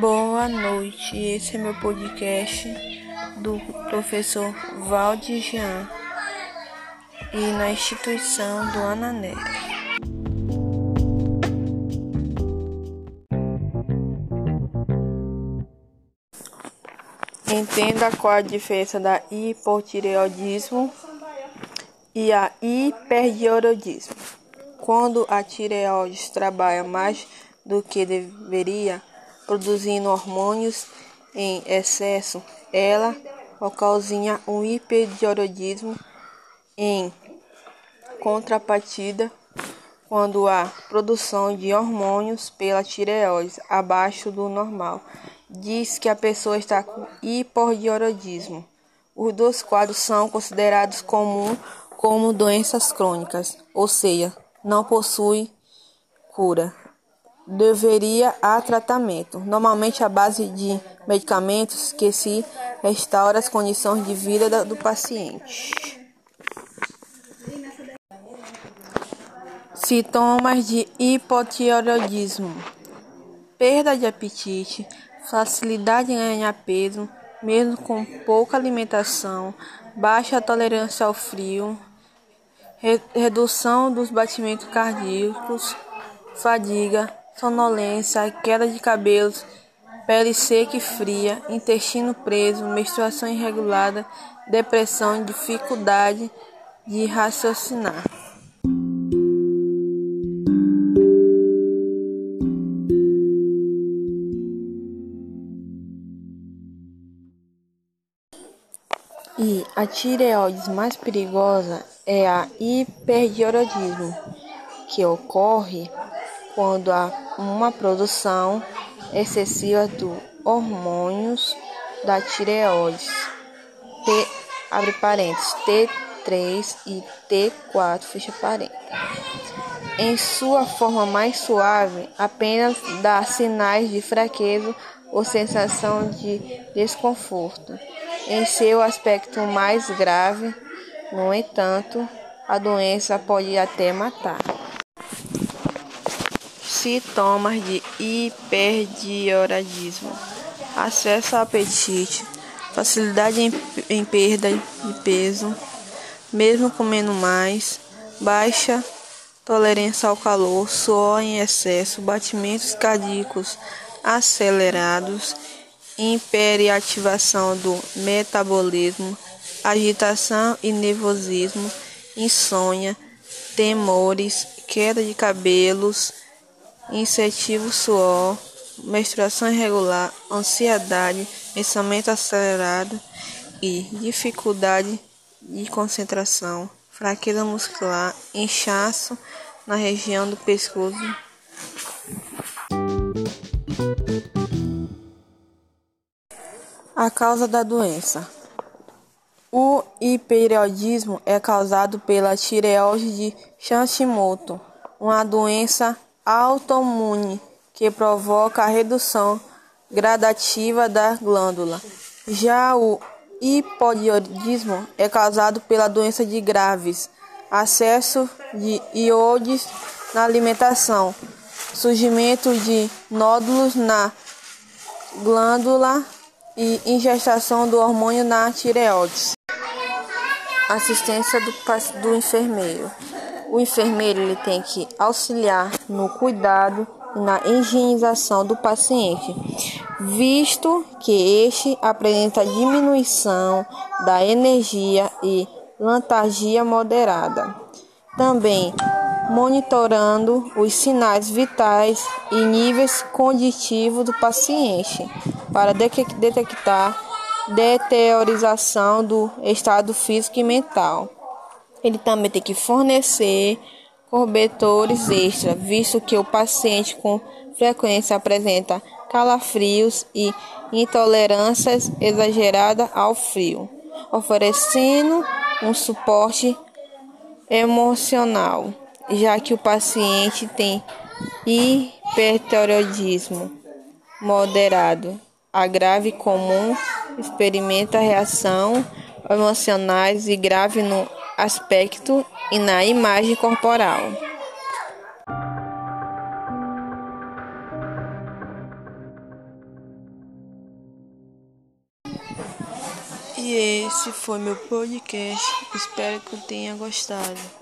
Boa noite, esse é meu podcast do professor Valdir Jean e na instituição do Anané. Entenda qual a diferença da hipotireoidismo e a hipertireoidismo. Quando a tireoide trabalha mais do que deveria, produzindo hormônios em excesso, ela ocasiona um hipertireoidismo. Em contrapartida, quando há produção de hormônios pela tireoide abaixo do normal, diz que a pessoa está com hipotireoidismo. Os dois quadros são considerados comuns como doenças crônicas, ou seja, não possuem cura deveria a tratamento, normalmente à base de medicamentos que se restaura as condições de vida do paciente. Sintomas de hipotireoidismo: perda de apetite, facilidade em ganhar peso, mesmo com pouca alimentação, baixa tolerância ao frio, redução dos batimentos cardíacos, fadiga, sonolência, queda de cabelos, pele seca e fria, intestino preso, menstruação irregular, depressão, dificuldade de raciocinar. E a tireoide mais perigosa é a hipertireoidismo, que ocorre quando há uma produção excessiva de hormônios da tireoide, T, abre parênteses, T3 e T4, fecha parênteses. Em sua forma mais suave, apenas dá sinais de fraqueza ou sensação de desconforto. Em seu aspecto mais grave, no entanto, a doença pode até matar. Sintomas de hipertireoidismo: acesso ao apetite, facilidade em, em perda de peso, mesmo comendo mais, baixa tolerância ao calor, suor em excesso, batimentos cardíacos acelerados, hiperativação do metabolismo, agitação e nervosismo, insônia, temores, queda de cabelos incentivo suor, menstruação irregular, ansiedade, pensamento acelerado e dificuldade de concentração, fraqueza muscular, inchaço na região do pescoço. A causa da doença. O hipereoidismo é causado pela tireoide de Hashimoto, uma doença autoimune que provoca a redução gradativa da glândula. Já o hipotireoidismo é causado pela doença de Graves, acesso de iodes na alimentação, surgimento de nódulos na glândula e ingestação do hormônio na tireoide. Assistência do, do enfermeiro. O enfermeiro ele tem que auxiliar no cuidado e na higienização do paciente, visto que este apresenta diminuição da energia e letargia moderada. Também monitorando os sinais vitais e níveis conditivos do paciente para detectar deteriorização do estado físico e mental. Ele também tem que fornecer cobertores extra, visto que o paciente com frequência apresenta calafrios e intolerâncias exageradas ao frio, oferecendo um suporte emocional, já que o paciente tem hipertireoidismo moderado, a grave comum, experimenta reação emocionais e grave no aspecto e na imagem corporal. E esse foi meu podcast. Espero que tenha gostado.